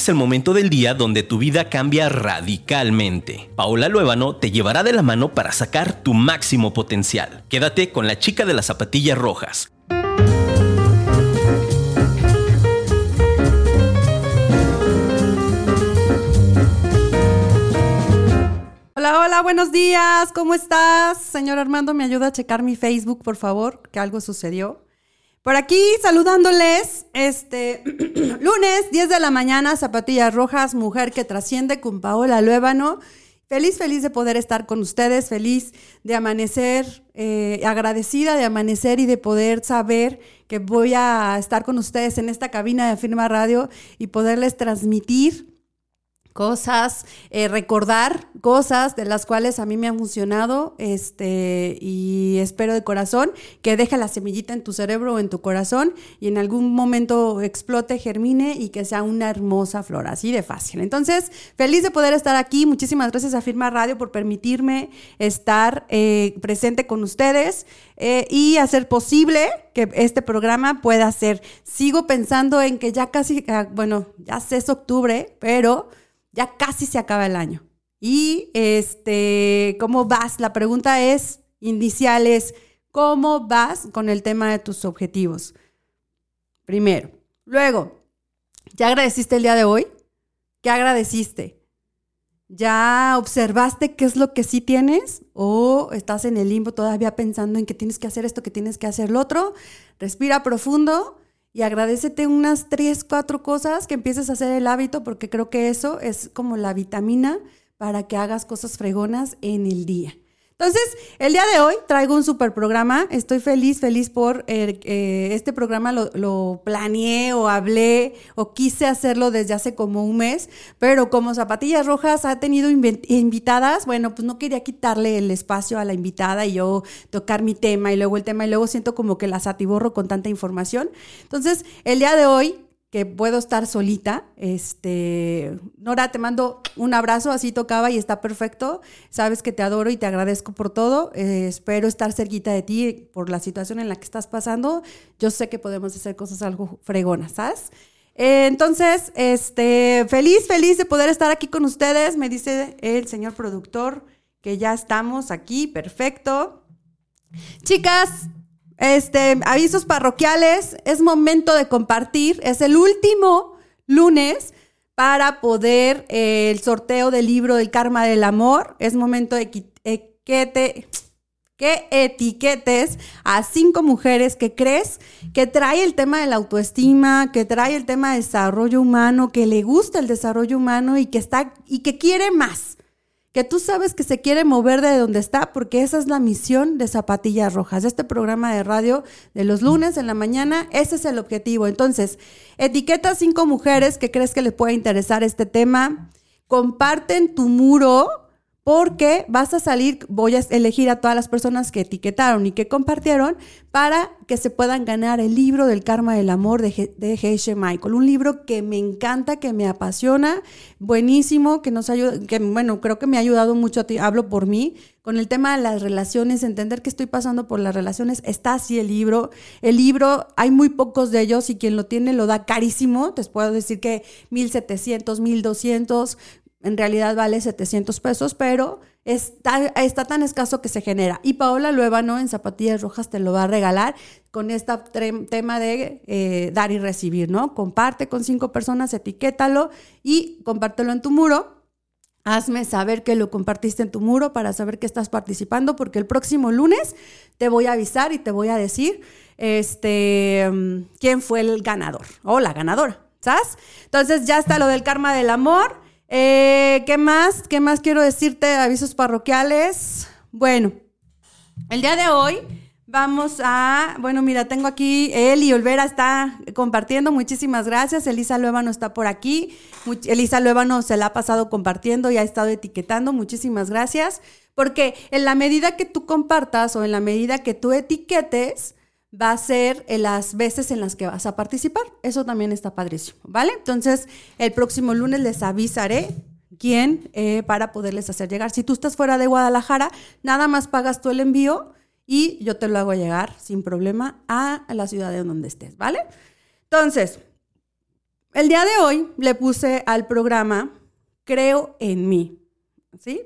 es el momento del día donde tu vida cambia radicalmente. Paola Luébano te llevará de la mano para sacar tu máximo potencial. Quédate con la chica de las zapatillas rojas. Hola, hola, buenos días. ¿Cómo estás? Señor Armando, ¿me ayuda a checar mi Facebook, por favor? Que algo sucedió. Por aquí saludándoles, este lunes 10 de la mañana, Zapatillas Rojas, mujer que trasciende con Paola Luébano. Feliz, feliz de poder estar con ustedes, feliz de amanecer, eh, agradecida de amanecer y de poder saber que voy a estar con ustedes en esta cabina de Firma Radio y poderles transmitir cosas, eh, recordar cosas de las cuales a mí me han funcionado, este, y espero de corazón que deje la semillita en tu cerebro o en tu corazón y en algún momento explote, germine y que sea una hermosa flor, así de fácil. Entonces, feliz de poder estar aquí. Muchísimas gracias a Firma Radio por permitirme estar eh, presente con ustedes eh, y hacer posible que este programa pueda ser. Sigo pensando en que ya casi, ah, bueno, ya es octubre, pero ya casi se acaba el año. Y este, ¿cómo vas? La pregunta es inicial es, ¿cómo vas con el tema de tus objetivos? Primero. Luego, ¿ya agradeciste el día de hoy? ¿Qué agradeciste? ¿Ya observaste qué es lo que sí tienes? ¿O estás en el limbo todavía pensando en que tienes que hacer esto, que tienes que hacer lo otro? Respira profundo y agradecete unas tres, cuatro cosas que empieces a hacer el hábito, porque creo que eso es como la vitamina para que hagas cosas fregonas en el día. Entonces, el día de hoy traigo un super programa. Estoy feliz, feliz por eh, eh, este programa. Lo, lo, planeé o hablé o quise hacerlo desde hace como un mes, pero como Zapatillas Rojas ha tenido invitadas, bueno, pues no quería quitarle el espacio a la invitada y yo tocar mi tema y luego el tema y luego siento como que la satiborro con tanta información. Entonces, el día de hoy que puedo estar solita. Este, Nora, te mando un abrazo, así tocaba y está perfecto. Sabes que te adoro y te agradezco por todo. Eh, espero estar cerquita de ti por la situación en la que estás pasando. Yo sé que podemos hacer cosas algo fregonas, ¿sabes? Eh, entonces, este, feliz, feliz de poder estar aquí con ustedes. Me dice el señor productor que ya estamos aquí, perfecto. Chicas, este, avisos parroquiales, es momento de compartir, es el último lunes para poder eh, el sorteo del libro del karma del amor, es momento de que, te, que etiquetes a cinco mujeres que crees que trae el tema de la autoestima, que trae el tema de desarrollo humano, que le gusta el desarrollo humano y que está y que quiere más que tú sabes que se quiere mover de donde está, porque esa es la misión de Zapatillas Rojas, este programa de radio de los lunes en la mañana, ese es el objetivo. Entonces, etiqueta cinco mujeres que crees que les pueda interesar este tema, comparten tu muro porque vas a salir, voy a elegir a todas las personas que etiquetaron y que compartieron para que se puedan ganar el libro del karma del amor de, de Michael. Un libro que me encanta, que me apasiona, buenísimo, que nos ayuda, que bueno, creo que me ha ayudado mucho a ti, hablo por mí, con el tema de las relaciones, entender que estoy pasando por las relaciones, está así el libro. El libro, hay muy pocos de ellos y quien lo tiene lo da carísimo. Te puedo decir que 1700, 1200, en realidad vale 700 pesos, pero está, está tan escaso que se genera. Y Paola Luevano en Zapatillas Rojas te lo va a regalar con este tema de eh, dar y recibir, ¿no? Comparte con cinco personas, etiquétalo y compártelo en tu muro. Hazme saber que lo compartiste en tu muro para saber que estás participando, porque el próximo lunes te voy a avisar y te voy a decir este, quién fue el ganador o la ganadora, ¿sabes? Entonces ya está lo del karma del amor. Eh, ¿Qué más? ¿Qué más quiero decirte? Avisos parroquiales. Bueno, el día de hoy vamos a, bueno, mira, tengo aquí, Eli Olvera está compartiendo, muchísimas gracias. Elisa Luevano está por aquí. Elisa Luevano se la ha pasado compartiendo y ha estado etiquetando, muchísimas gracias. Porque en la medida que tú compartas o en la medida que tú etiquetes, va a ser en las veces en las que vas a participar. Eso también está padrísimo, ¿vale? Entonces, el próximo lunes les avisaré quién eh, para poderles hacer llegar. Si tú estás fuera de Guadalajara, nada más pagas tú el envío y yo te lo hago llegar sin problema a la ciudad de donde estés, ¿vale? Entonces, el día de hoy le puse al programa Creo en mí. ¿Sí?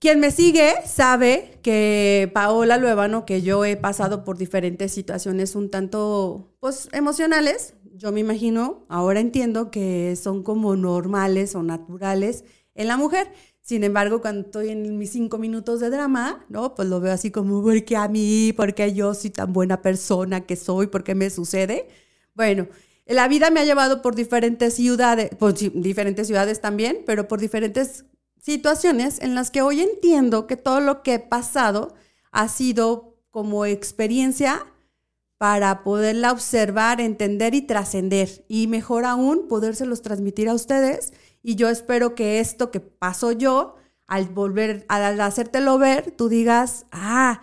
Quien me sigue sabe que Paola Luevano, que yo he pasado por diferentes situaciones un tanto, pues, emocionales. Yo me imagino, ahora entiendo que son como normales o naturales en la mujer. Sin embargo, cuando estoy en mis cinco minutos de drama, ¿no? Pues lo veo así como, ¿por qué a mí? ¿Por qué yo soy tan buena persona que soy? ¿Por qué me sucede? Bueno, la vida me ha llevado por diferentes ciudades, por diferentes ciudades también, pero por diferentes situaciones en las que hoy entiendo que todo lo que he pasado ha sido como experiencia para poderla observar, entender y trascender. Y mejor aún, podérselos transmitir a ustedes. Y yo espero que esto que pasó yo, al volver, al hacértelo ver, tú digas, ah,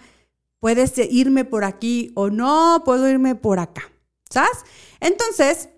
puedes irme por aquí o no, puedo irme por acá. ¿Sabes? Entonces,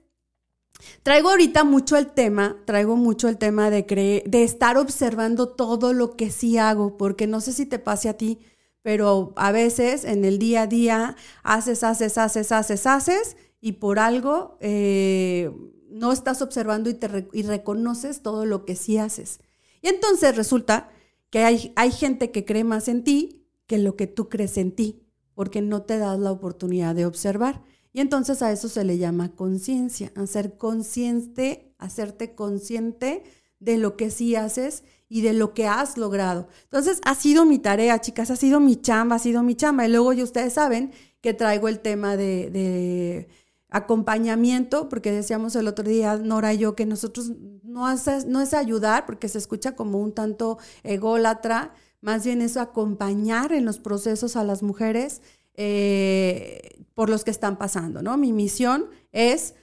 Traigo ahorita mucho el tema, traigo mucho el tema de, de estar observando todo lo que sí hago, porque no sé si te pase a ti, pero a veces en el día a día haces, haces, haces, haces, haces, y por algo eh, no estás observando y, te y reconoces todo lo que sí haces. Y entonces resulta que hay, hay gente que cree más en ti que lo que tú crees en ti, porque no te das la oportunidad de observar. Y entonces a eso se le llama conciencia, hacer consciente, hacerte consciente de lo que sí haces y de lo que has logrado. Entonces ha sido mi tarea, chicas, ha sido mi chamba, ha sido mi chamba. Y luego ya ustedes saben que traigo el tema de, acompañamiento, porque decíamos el otro día, Nora y yo, que nosotros no, no es ayudar, porque se escucha como un tanto ególatra, más bien es acompañar en los procesos a las mujeres eh, por los que están pasando, ¿no? Mi misión es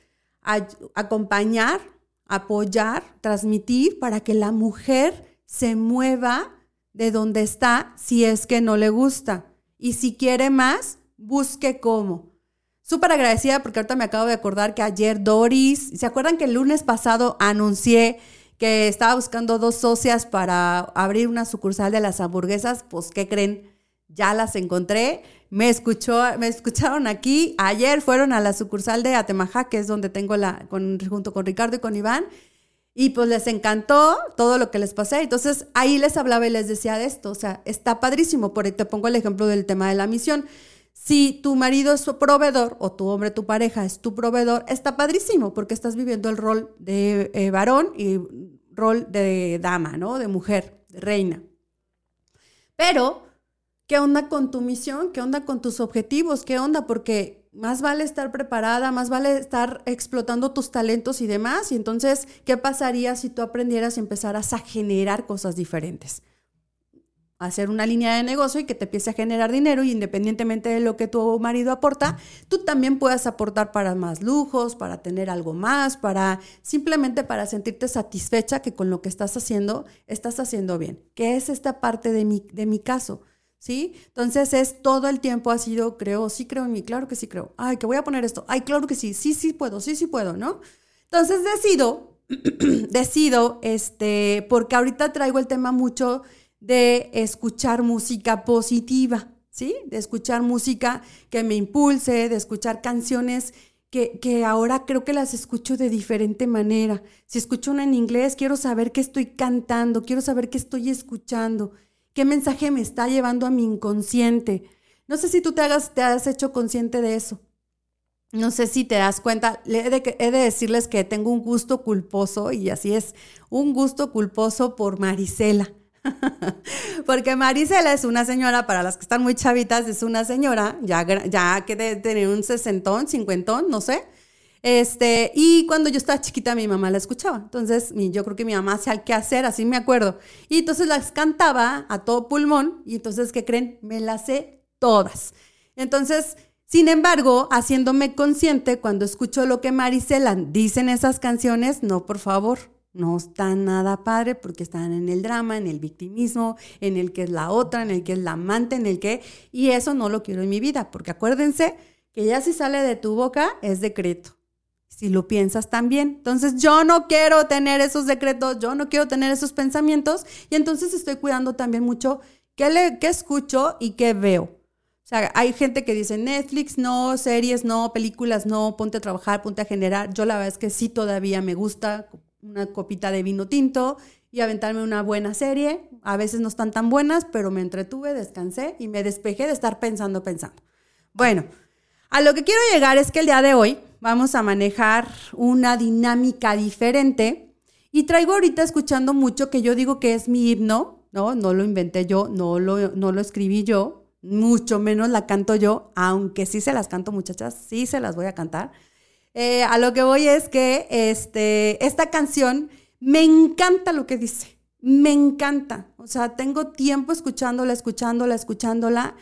acompañar, apoyar, transmitir para que la mujer se mueva de donde está si es que no le gusta. Y si quiere más, busque cómo. Súper agradecida porque ahorita me acabo de acordar que ayer Doris, ¿se acuerdan que el lunes pasado anuncié que estaba buscando dos socias para abrir una sucursal de las hamburguesas? Pues, ¿qué creen? Ya las encontré me, escuchó, me escucharon aquí. Ayer fueron a la sucursal de Atemaja, que es donde tengo la, junto con Ricardo y con Iván. Y pues les encantó todo lo que les pasé. Entonces ahí les hablaba y les decía de esto. O sea, está padrísimo. Por ahí te pongo el ejemplo del tema de la misión. Si tu marido es su proveedor o tu hombre, tu pareja es tu proveedor, está padrísimo porque estás viviendo el rol de eh, varón y rol de dama, ¿no? De mujer, de reina. Pero ¿Qué onda con tu misión? ¿Qué onda con tus objetivos? ¿Qué onda? Porque más vale estar preparada, más vale estar explotando tus talentos y demás. Y entonces, ¿qué pasaría si tú aprendieras y empezaras a generar cosas diferentes? Hacer una línea de negocio y que te empiece a generar dinero y independientemente de lo que tu marido aporta, tú también puedas aportar para más lujos, para tener algo más, para simplemente para sentirte satisfecha que con lo que estás haciendo, estás haciendo bien. ¿Qué es esta parte de mi, de mi caso? ¿Sí? Entonces es todo el tiempo ha sido, creo, sí creo en mí, claro que sí creo. Ay, que voy a poner esto. Ay, claro que sí, sí, sí puedo, sí, sí puedo, ¿no? Entonces decido, decido, este, porque ahorita traigo el tema mucho de escuchar música positiva, ¿sí? De escuchar música que me impulse, de escuchar canciones que, que, ahora creo que las escucho de diferente manera. Si escucho una en inglés, quiero saber qué estoy cantando, quiero saber qué estoy escuchando. ¿Qué mensaje me está llevando a mi inconsciente? No sé si tú te, has hecho consciente de eso. No sé si te das cuenta, he de, he de decirles que tengo un gusto culposo y así es, un gusto culposo por Marisela. Porque Marisela es una señora, para las que están muy chavitas, es una señora, ya, ya que debe tener un sesentón, cincuentón, no sé, este, y cuando yo estaba chiquita, mi mamá la escuchaba. Entonces, yo creo que mi mamá hacía qué hacer, así me acuerdo. Y entonces las cantaba a todo pulmón. Y entonces, ¿qué creen? Me las sé todas. Entonces, sin embargo, haciéndome consciente cuando escucho lo que Marisela dice en esas canciones, no, por favor, no está nada padre porque están en el drama, en el victimismo, en el que es la otra, en el que es la amante, en el que... Y eso no lo quiero en mi vida, porque acuérdense que ya si sale de tu boca es decreto si lo piensas también. Entonces yo no quiero tener esos decretos, yo no quiero tener esos pensamientos y entonces estoy cuidando también mucho qué, le, qué escucho y qué veo. O sea, hay gente que dice Netflix, no, series, no, películas, no, ponte a trabajar, ponte a generar. Yo la verdad es que sí todavía me gusta una copita de vino tinto y aventarme una buena serie. A veces no están tan buenas, pero me entretuve, descansé y me despejé de estar pensando, pensando. Bueno, a lo que quiero llegar es que el día de hoy vamos a manejar una dinámica diferente y traigo ahorita escuchando mucho que yo digo que es mi himno, ¿no? No lo inventé yo, no lo, no lo escribí yo, mucho menos la canto yo, aunque sí se las canto muchachas, sí se las voy a cantar. Eh, a lo que voy es que este, esta canción me encanta lo que dice, me encanta. O sea, tengo tiempo escuchándola, escuchándola, escuchándola.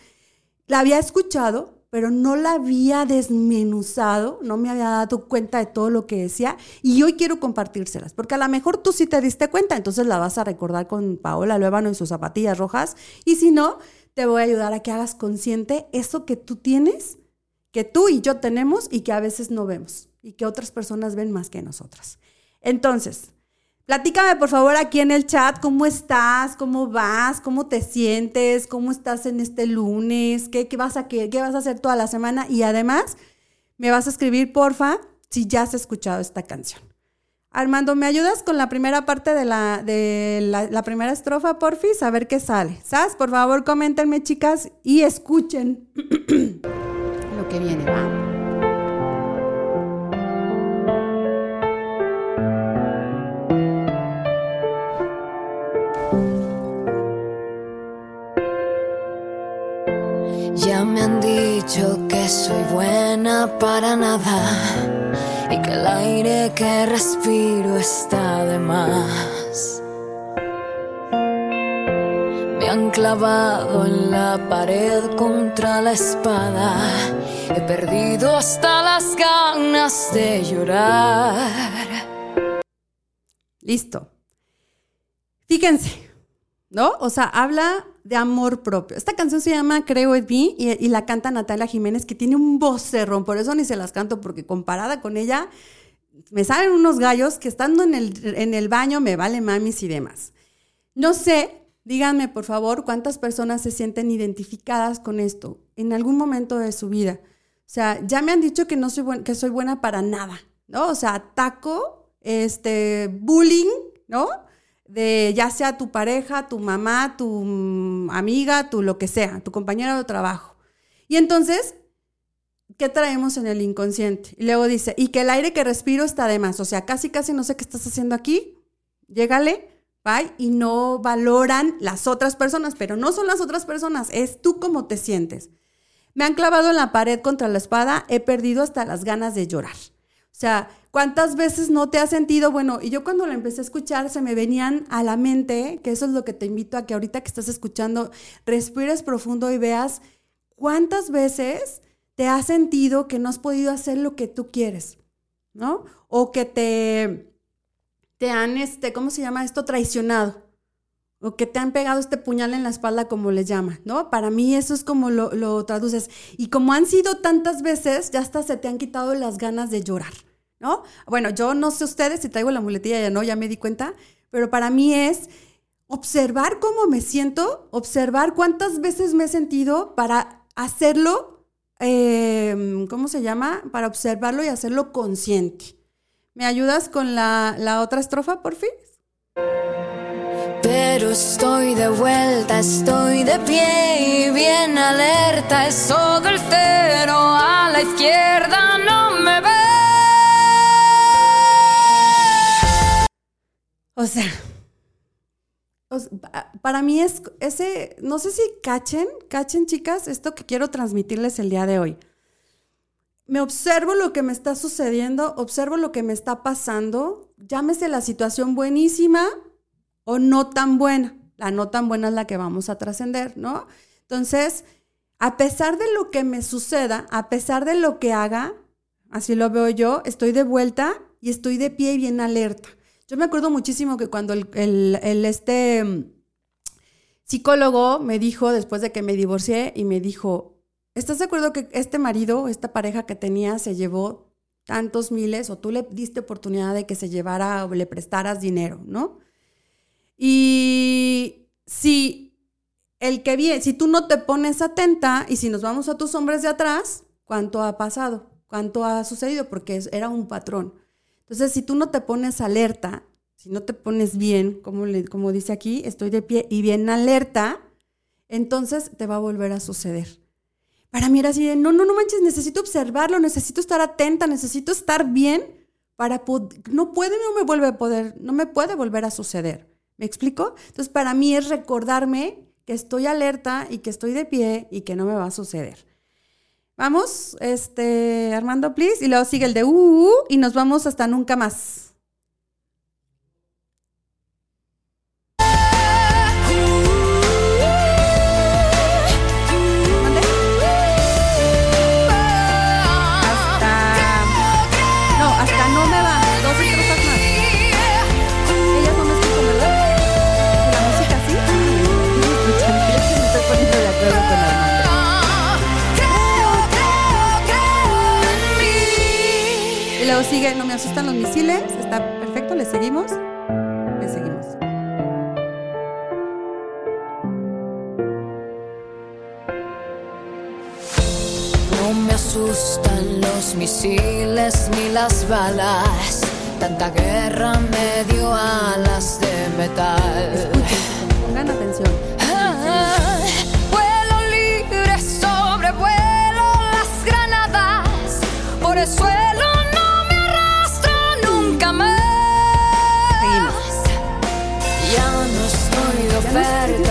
La había escuchado, pero no la había desmenuzado, no me había dado cuenta de todo lo que decía y hoy quiero compartírselas, porque a lo mejor tú sí te diste cuenta, entonces la vas a recordar con Paola Luébano y sus zapatillas rojas, y si no, te voy a ayudar a que hagas consciente eso que tú tienes, que tú y yo tenemos y que a veces no vemos y que otras personas ven más que nosotras. Entonces, platícame por favor aquí en el chat cómo estás, cómo vas, cómo te sientes, cómo estás en este lunes, qué, vas, a, qué, qué vas a hacer toda la semana y además me vas a escribir, porfa, si ya has escuchado esta canción. Armando, ¿me ayudas con la primera parte de la, de la, primera estrofa, porfis? A ver qué sale. ¿Sabes? Por favor, coméntenme, chicas, y escuchen lo que viene, ¿va? Ya me han dicho que soy buena para nada y que el aire que respiro está de más. Me han clavado en la pared contra la espada. He perdido hasta las ganas de llorar. Listo. Fíjense, ¿no? O sea, habla de amor propio. Esta canción se llama Creo en mí y, la canta Natalia Jiménez, que tiene un vocerrón, por eso ni se las canto, porque comparada con ella, me salen unos gallos que estando en el, en el baño me vale mamis y demás. No sé, díganme por favor cuántas personas se sienten identificadas con esto en algún momento de su vida. O sea, ya me han dicho que no soy, que soy buena para nada, ¿no? O sea, ataco, este, bullying, ¿no? De ya sea tu pareja, tu mamá, tu mm, amiga, tu lo que sea, tu compañera de trabajo. Y entonces, ¿qué traemos en el inconsciente? Y luego dice, y que el aire que respiro está de más. O sea, casi, casi no sé qué estás haciendo aquí. Llégale, bye. Y no valoran las otras personas, pero no son las otras personas, es tú cómo te sientes. Me han clavado en la pared contra la espada, he perdido hasta las ganas de llorar. O sea, ¿cuántas veces no te has sentido? Bueno, y yo cuando la empecé a escuchar se me venían a la mente, que eso es lo que te invito a que ahorita que estás escuchando, respires profundo y veas cuántas veces te has sentido que no has podido hacer lo que tú quieres, ¿no? O que te, te han, este, ¿cómo se llama esto? Traicionado. O que te han pegado este puñal en la espalda, como le llaman, ¿no? Para mí eso es como lo, lo traduces. Y como han sido tantas veces, ya hasta se te han quitado las ganas de llorar. ¿no? Bueno, yo no sé ustedes si traigo la muletilla ya no, ya me di cuenta, pero para mí es observar cómo me siento, observar cuántas veces me he sentido para hacerlo, em, ¿cómo se llama? Para observarlo y hacerlo consciente. ¿Me ayudas con la, la otra estrofa, por fin? Pero estoy de vuelta, estoy de pie y bien alerta. Es todo el cero a la izquierda, no me ve. O sea, para mí es ese, no sé si cachen, cachen chicas, esto que quiero transmitirles el día de hoy. Me observo lo que me está sucediendo, observo lo que me está pasando, llámese la situación buenísima o no tan buena. La no tan buena es la que vamos a trascender, ¿no? Entonces, a pesar de lo que me suceda, a pesar de lo que haga, así lo veo yo, estoy de vuelta y estoy de pie y bien alerta. Yo me acuerdo muchísimo que cuando el, este mm, psicólogo me dijo, después de que me divorcié, y me dijo, ¿estás de acuerdo que este marido, esta pareja que tenía, se llevó tantos miles o tú le diste oportunidad de que se llevara o le prestaras dinero, ¿no? Y si el que viene, si tú no te pones atenta y si nos vamos a tus hombres de atrás, ¿cuánto ha pasado? ¿Cuánto ha sucedido? Porque era un patrón. Entonces, si tú no te pones alerta, si no te pones bien, como, como dice aquí, estoy de pie y bien alerta, entonces te va a volver a suceder. Para mí era así no, no, no manches, necesito observarlo, necesito estar atenta, necesito estar bien para no puede, no me vuelve a poder, no me puede volver a suceder. ¿Me explico? Entonces, para mí es recordarme que estoy alerta y que estoy de pie y que no me va a suceder. Vamos, este, Armando, please. Y luego sigue el de uh, uh, uh y nos vamos hasta nunca más. Sigue, no me asustan los misiles, está perfecto, le seguimos, le seguimos. No me asustan los misiles ni las balas, tanta guerra me dio alas de metal. Escuchen, pongan atención. Ah,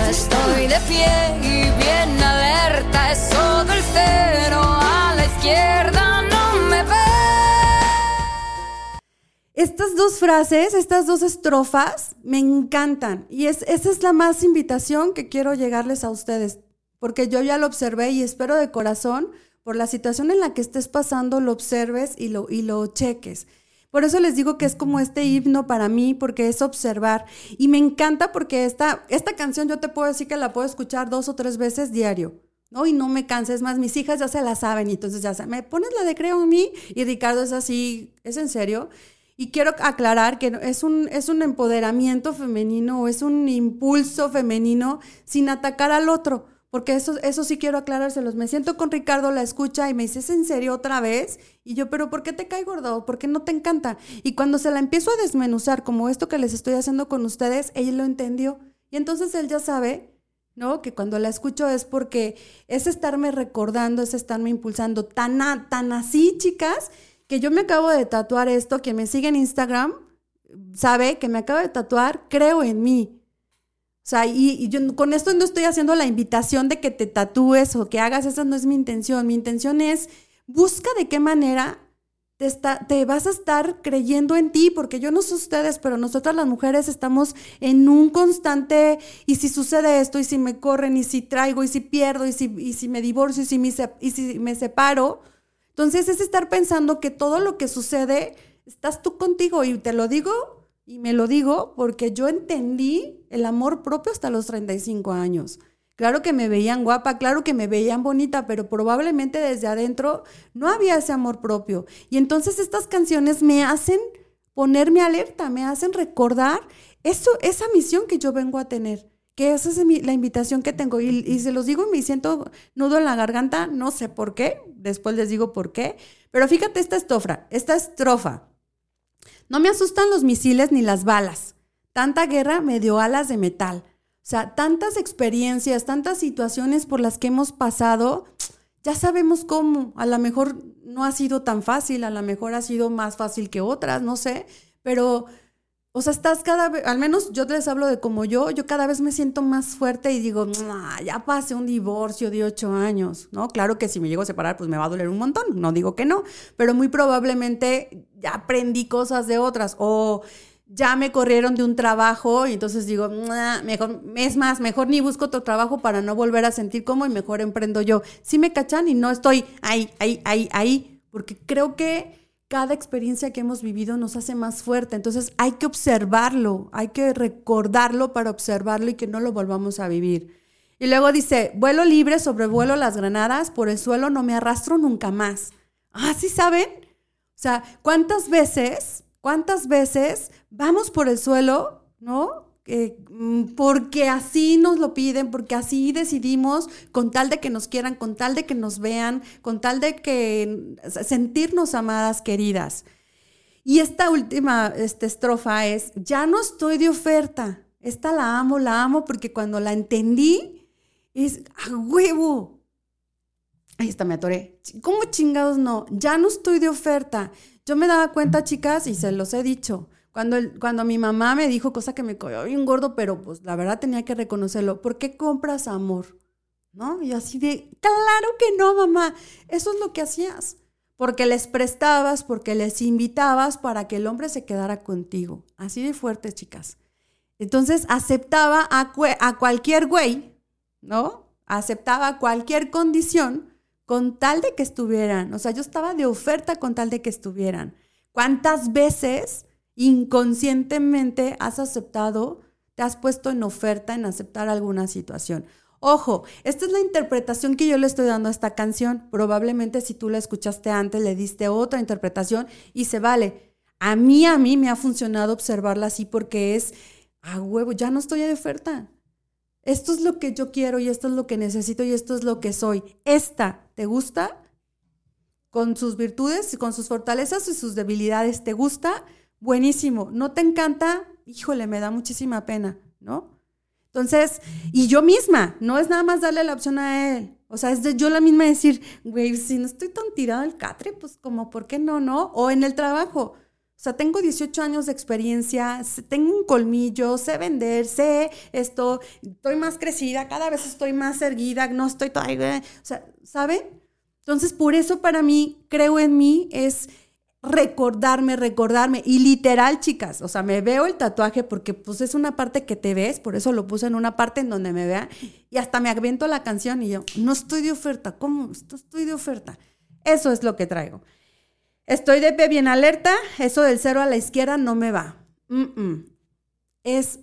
estoy de pie y bien cero a la izquierda, no me ve. Estas dos frases, estas dos estrofas, me encantan. Y es, esa es la más invitación que quiero llegarles a ustedes. Porque yo ya lo observé y espero de corazón, por la situación en la que estés pasando, lo observes y lo, y lo cheques. Por eso les digo que es como este himno para mí, porque es observar. Y me encanta porque esta, esta canción yo te puedo decir que la puedo escuchar dos o tres veces diario. ¿no? Y no me canses más, mis hijas ya se la saben y entonces ya se, me pones la de Creo en mí y Ricardo es así, ¿es en serio? Y quiero aclarar que es un, es un empoderamiento femenino es un impulso femenino sin atacar al otro. Porque eso, eso sí quiero aclarárselos. Me siento con Ricardo, la escucha y me dice, ¿es en serio otra vez? Y yo, ¿pero por qué te cae gordo? ¿Por qué no te encanta? Y cuando se la empiezo a desmenuzar, como esto que les estoy haciendo con ustedes, ella lo entendió. Y entonces él ya sabe, ¿no? Que cuando la escucho es porque es estarme recordando, es estarme impulsando. Tan, tan así, chicas, que yo me acabo de tatuar esto, que me sigue en Instagram, sabe que me acabo de tatuar, creo en mí. O sea, y, yo con esto no estoy haciendo la invitación de que te tatúes o que hagas, esa no es mi intención. Mi intención es busca de qué manera te, está, te vas a estar creyendo en ti, porque yo no sé ustedes, pero nosotras las mujeres estamos en un constante, y si sucede esto, y si me corren, y si traigo, y si pierdo, y si, y si me divorcio, y si me, y si me separo. Entonces es estar pensando que todo lo que sucede, estás tú contigo, y te lo digo y me lo digo porque yo entendí el amor propio hasta los 35 años. Claro que me veían guapa, claro que me veían bonita, pero probablemente desde adentro no había ese amor propio. Y entonces estas canciones me hacen ponerme alerta, me hacen recordar eso, esa misión que yo vengo a tener. Que esa es la invitación que tengo. Y, y se los digo, me siento nudo en la garganta, no sé por qué, después les digo por qué. Pero fíjate esta estrofa, esta estrofa. No me asustan los misiles ni las balas. Tanta guerra me dio alas de metal. O sea, tantas experiencias, tantas situaciones por las que hemos pasado, ya sabemos cómo. A lo mejor no ha sido tan fácil, a lo mejor ha sido más fácil que otras, no sé, pero o sea, estás cada vez, al menos yo les hablo de como yo, yo cada vez me siento más fuerte y digo, ya pasé un divorcio de ocho años, ¿no? Claro que si me llego a separar, pues me va a doler un montón, no digo que no, pero muy probablemente ya aprendí cosas de otras o ya me corrieron de un trabajo y entonces digo, mejor, es más, mejor ni busco otro trabajo para no volver a sentir como y mejor emprendo yo. Sí me cachan y no estoy ahí, ahí, ahí, ahí, porque creo que cada experiencia que hemos vivido nos hace más fuerte. Entonces hay que observarlo, hay que recordarlo para observarlo y que no lo volvamos a vivir. Y luego dice, vuelo libre, sobrevuelo las granadas, por el suelo no me arrastro nunca más. Ah, ¿sí saben? O sea, ¿cuántas veces, cuántas veces vamos por el suelo, ¿no? Eh, mm, porque así nos lo piden, porque así decidimos, con tal de que nos quieran, con tal de que nos vean, con tal de que sentirnos amadas, queridas. Y esta última esta estrofa es, ya no estoy de oferta. Esta la amo, la amo porque cuando la entendí es a huevo. Ahí está, me atoré. ¿Cómo chingados no? Ya no estoy de oferta. Yo me daba cuenta, chicas, y se los he dicho, cuando, cuando mi mamá me dijo cosa que me cogió bien gordo, pero pues la verdad tenía que reconocerlo. ¿Por qué compras amor? ¿No? Y así de, claro que no, mamá. Eso es lo que hacías. Porque les prestabas, porque les invitabas para que el hombre se quedara contigo. Así de fuerte, chicas. Entonces aceptaba a, a cualquier güey, ¿no? Aceptaba cualquier condición con tal de que estuvieran. O sea, yo estaba de oferta con tal de que estuvieran. ¿Cuántas veces inconscientemente has aceptado, te has puesto en oferta en aceptar alguna situación. Ojo, esta es la interpretación que yo le estoy dando a esta canción. Probablemente si tú la escuchaste antes, le diste otra interpretación y se vale. A mí, a mí me ha funcionado observarla así porque es, a huevo, ya no estoy de oferta. Esto es lo que yo quiero y esto es lo que necesito y esto es lo que soy. Esta, ¿te gusta? Con sus virtudes, y con sus fortalezas y sus debilidades, ¿te gusta? Buenísimo. ¿No te encanta? Híjole, me da muchísima pena, ¿no? Entonces, y yo misma, no es nada más darle la opción a él. O sea, es de yo la misma decir, güey, si no estoy tan tirado al catre, pues como, ¿por qué no, no? O en el trabajo. O sea, tengo 18 años de experiencia, tengo un colmillo, sé vender, sé esto, estoy más crecida, cada vez estoy más erguida, no estoy todavía, o sea, ¿saben? Entonces, por eso para mí, creo en mí, es recordarme, recordarme. Y literal, chicas, o sea, me veo el tatuaje porque pues es una parte que te ves, por eso lo puse en una parte en donde me vea. Y hasta me aviento la canción y yo, no estoy de oferta, ¿cómo? Estoy de oferta. Eso es lo que traigo. Estoy de pie bien alerta, eso del cero a la izquierda no me va. Es,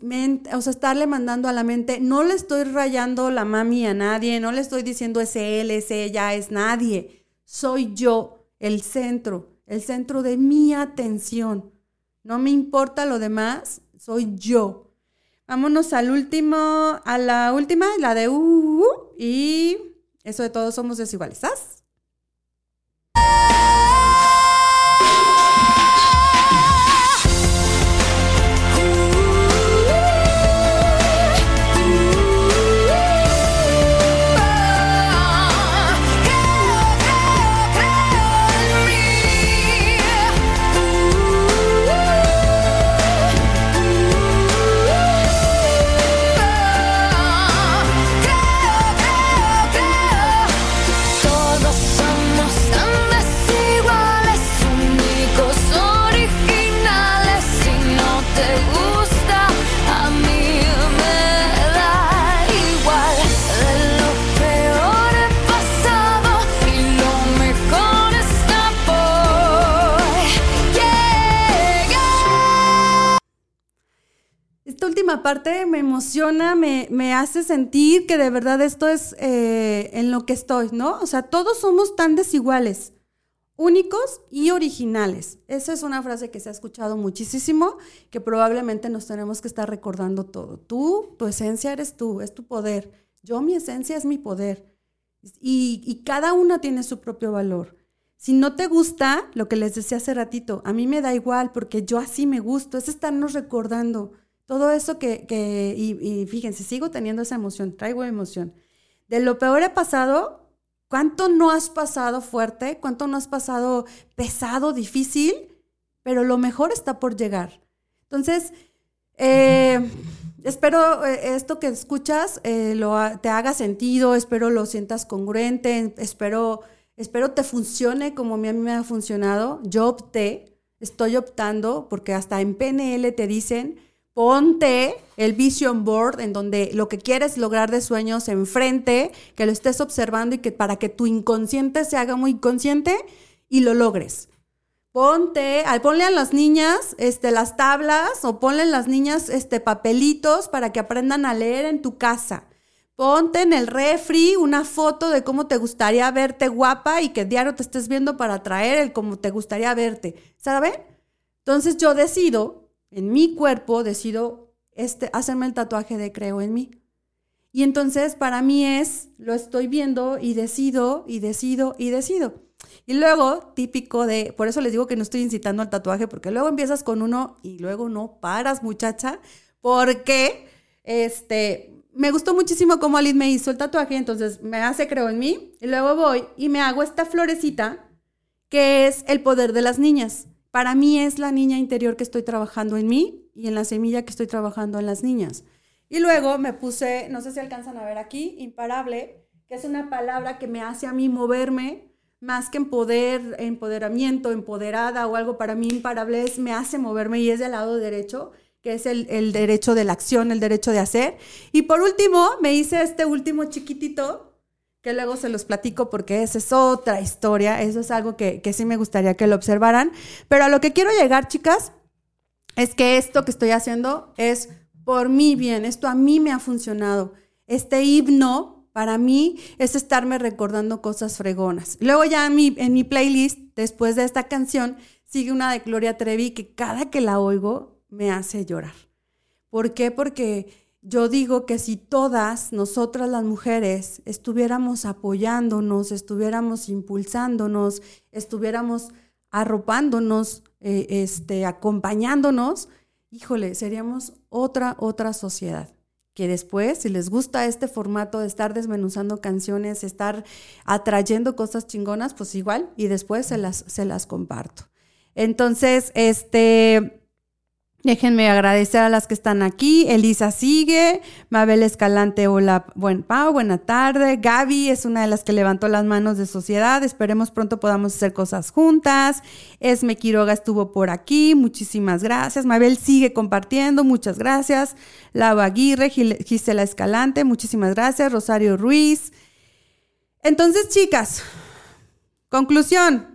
o sea, estarle mandando a la mente, no le estoy rayando la mami a nadie, no le estoy diciendo es él, es ella, es nadie. Soy yo, el centro el centro de mi atención. No me importa lo demás, soy yo. Vámonos al último, a la última, la de uh, uh, y eso de todos somos desiguales. ¿Sabes? parte me emociona, me, me, hace sentir que de verdad esto es eh, en lo que estoy, ¿no? O sea, todos somos tan desiguales, únicos y originales. Esa es una frase que se ha escuchado muchísimo, que probablemente nos tenemos que estar recordando todo. Tú, tu esencia eres tú, es tu poder. Yo, mi esencia es mi poder. Y, y cada una tiene su propio valor. Si no te gusta lo que les decía hace ratito, a mí me da igual porque yo así me gusto, es estarnos recordando todo eso que, que y, fíjense, sigo teniendo esa emoción, traigo emoción. De lo peor he pasado, ¿cuánto no has pasado fuerte? ¿Cuánto no has pasado pesado, difícil? Pero lo mejor está por llegar. Entonces, eh, espero eh, esto que escuchas eh, lo, te haga sentido, espero lo sientas congruente, espero, espero te funcione como a mí me ha funcionado. Yo opté, estoy optando, porque hasta en PNL te dicen ponte el vision board en donde lo que quieres lograr de sueños enfrente, que lo estés observando y que para que tu inconsciente se haga muy consciente y lo logres. Ponte, ponle a las niñas este, las tablas o ponle a las niñas este, papelitos para que aprendan a leer en tu casa. Ponte en el refri una foto de cómo te gustaría verte guapa y que diario te estés viendo para traer el cómo te gustaría verte. ¿Saben? Entonces yo decido en mi cuerpo decido este, hacerme el tatuaje de creo en mí. Y entonces para mí es, lo estoy viendo y decido y decido y decido. Y luego, típico de, por eso les digo que no estoy incitando al tatuaje, porque luego empiezas con uno y luego no paras, muchacha, porque este, me gustó muchísimo cómo Alice me hizo el tatuaje, entonces me hace creo en mí, y luego voy y me hago esta florecita, que es el poder de las niñas. Para mí es la niña interior que estoy trabajando en mí y en la semilla que estoy trabajando en las niñas. Y luego me puse, no sé si alcanzan a ver aquí, imparable, que es una palabra que me hace a mí moverme más que en poder, empoderamiento, empoderada o algo para mí imparable, es, me hace moverme y es del lado derecho, que es el, el derecho de la acción, el derecho de hacer. Y por último, me hice este último chiquitito, que luego se los platico porque esa es otra historia, eso es algo que, que sí me gustaría que lo observaran. Pero a lo que quiero llegar, chicas, es que esto que estoy haciendo es por mi bien, esto a mí me ha funcionado. Este himno para mí es estarme recordando cosas fregonas. Luego ya en mi, en mi playlist, después de esta canción, sigue una de Gloria Trevi que cada que la oigo me hace llorar. ¿Por qué? Porque yo digo que si todas nosotras las mujeres estuviéramos apoyándonos, estuviéramos impulsándonos, estuviéramos arropándonos, eh, este, acompañándonos, híjole, seríamos otra, otra sociedad. Que después, si les gusta este formato de estar desmenuzando canciones, estar atrayendo cosas chingonas, pues igual, y después se las, se las comparto. Entonces, este, Déjenme agradecer a las que están aquí. Elisa sigue, Mabel Escalante, hola, buen Pau, buena tarde. Gaby es una de las que levantó las manos de sociedad. Esperemos pronto podamos hacer cosas juntas. Esme Quiroga estuvo por aquí, muchísimas gracias. Mabel sigue compartiendo, muchas gracias. Lava Aguirre, Gisela Escalante, muchísimas gracias. Rosario Ruiz. Entonces, chicas, conclusión.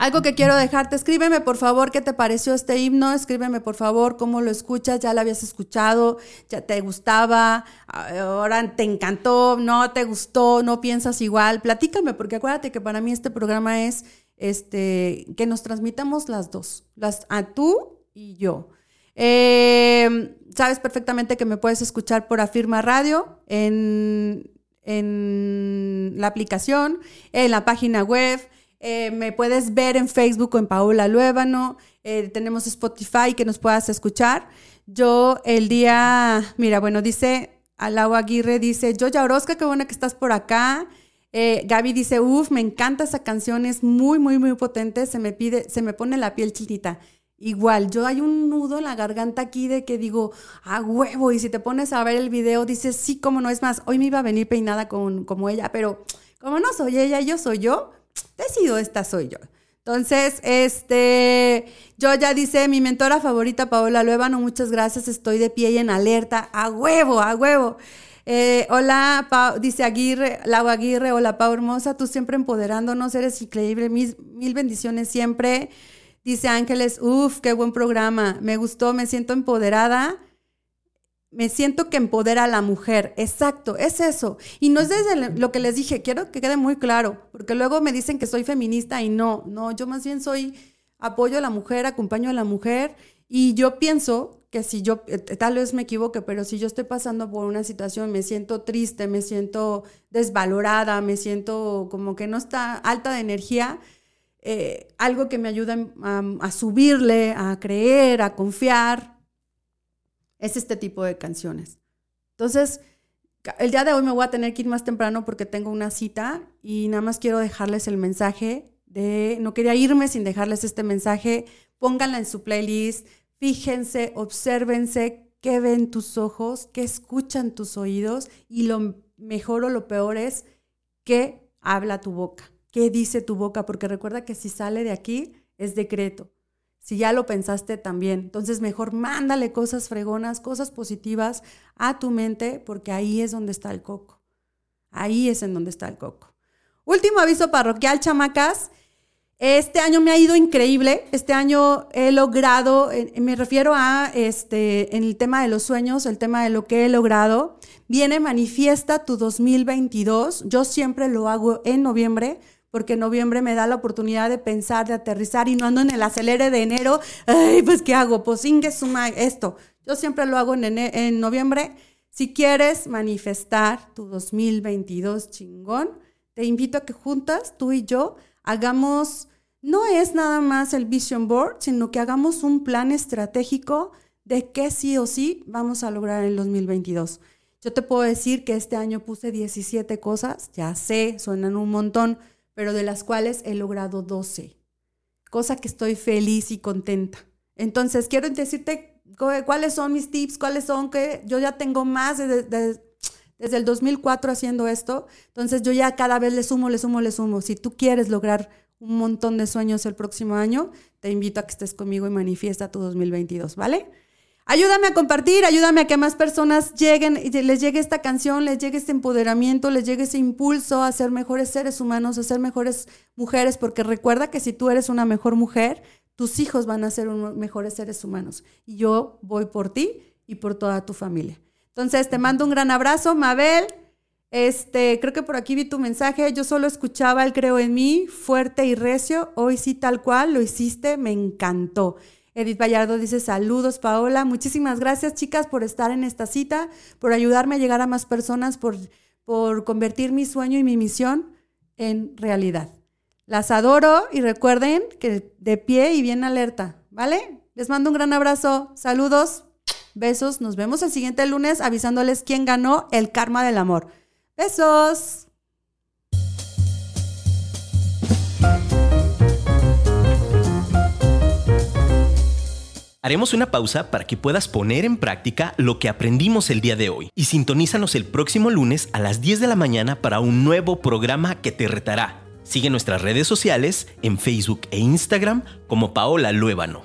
Algo que quiero dejarte, escríbeme por favor qué te pareció este himno, escríbeme por favor cómo lo escuchas, ya lo habías escuchado, ya te gustaba, ahora te encantó, no te gustó, no piensas igual, platícame, porque acuérdate que para mí este programa es este, que nos transmitamos las dos, las, a tú y yo. Em, sabes perfectamente que me puedes escuchar por Afirma Radio en, en la aplicación, en la página web eh, me puedes ver en Facebook en Paola Luébano. Eh, tenemos Spotify que nos puedas escuchar. Yo el día, mira, bueno, dice Alau Aguirre, dice, yo ya Orozca, qué buena que estás por acá. Eh, Gaby dice, uff, me encanta esa canción, es muy, muy, muy potente, se me pide, se me pone la piel chinita. Igual, yo hay un nudo en la garganta aquí de que digo, a huevo, y si te pones a ver el video, dices, sí, cómo no, es más, hoy me iba a venir peinada con, como ella, pero como no soy ella, yo soy yo, decido, esta soy yo. Entonces, este, yo ya dice, mi mentora favorita, Paola Luevano, muchas gracias, estoy de pie y en alerta, a huevo, a huevo. Eh, hola, dice Aguirre, Lau Aguirre, hola Pau Hermosa, tú siempre empoderándonos, eres increíble, mil, mil bendiciones siempre. Dice Ángeles, uff, qué buen programa, me gustó, me siento empoderada me siento que empodera a la mujer. Exacto, es eso. Y no es desde lo que les dije, quiero que quede muy claro, porque luego me dicen que soy feminista y no, no, yo más bien soy apoyo a la mujer, acompaño a la mujer y yo pienso que si yo, eh, tal vez me equivoque, pero si yo estoy pasando por una situación, me siento triste, me siento desvalorada, me siento como que no está alta de energía, eh, algo que me ayuda a subirle, a creer, a confiar, es este tipo de canciones. Entonces, el día de hoy me voy a tener que ir más temprano porque tengo una cita y nada más quiero dejarles el mensaje de, no quería irme sin dejarles este mensaje, pónganla en su playlist, fíjense, obsérvense qué ven tus ojos, qué escuchan tus oídos y lo mejor o lo peor es qué habla tu boca, qué dice tu boca, porque recuerda que si sale de aquí es decreto. Si ya lo pensaste también. Entonces mejor mándale cosas fregonas, cosas positivas a tu mente porque ahí es donde está el coco. Ahí es en donde está el coco. Último aviso parroquial, chamacas. Este año me ha ido increíble. Este año he logrado, me refiero a este, en el tema de los sueños, el tema de lo que he logrado. Viene manifiesta tu 2022. Yo siempre lo hago en noviembre porque noviembre me da la oportunidad de pensar, de aterrizar y no ando en el acelere de enero. Ay, pues ¿qué hago? Pues ingue suma esto. Yo siempre lo hago en, en noviembre. Si quieres manifestar tu 2022 chingón, te invito a que juntas, tú y yo, hagamos, no es nada más el vision board, sino que hagamos un plan estratégico de qué sí o sí vamos a lograr en el 2022. Yo te puedo decir que este año puse 17 cosas, ya sé, suenan un montón, pero de las cuales he logrado 12. Cosa que estoy feliz y contenta. Entonces, quiero decirte cu- cuáles son mis tips, cuáles son que yo ya tengo más de- de- desde el 2004 haciendo esto. Entonces, yo ya cada vez le sumo, le sumo, le sumo. Si tú quieres lograr un montón de sueños el próximo año, te invito a que estés conmigo y manifiesta tu 2022, ¿vale? Ayúdame a compartir, ayúdame a que más personas lleguen les llegue esta canción, les llegue este empoderamiento, les llegue ese impulso a ser mejores seres humanos, a ser mejores mujeres, porque recuerda que si tú eres una mejor mujer, tus hijos van a ser mejores seres humanos. Y yo voy por ti y por toda tu familia. Entonces, te mando un gran abrazo, Mabel. Este, creo que por aquí vi tu mensaje. Yo solo escuchaba el creo en mí, fuerte y recio. Hoy sí, tal cual, lo hiciste, me encantó. Edith Vallardo dice saludos, Paola. Muchísimas gracias, chicas, por estar en esta cita, por ayudarme a llegar a más personas, por, por convertir mi sueño y mi misión en realidad. Las adoro y recuerden que de pie y bien alerta, ¿vale? Les mando un gran abrazo. Saludos, besos. Nos vemos el siguiente lunes avisándoles quién ganó el karma del amor. Besos. Haremos una pausa para que puedas poner en práctica lo que aprendimos el día de hoy y sintonízanos el próximo lunes a las 10 de la mañana para un nuevo programa que te retará. Sigue nuestras redes sociales en Facebook e Instagram como Paola Luébano.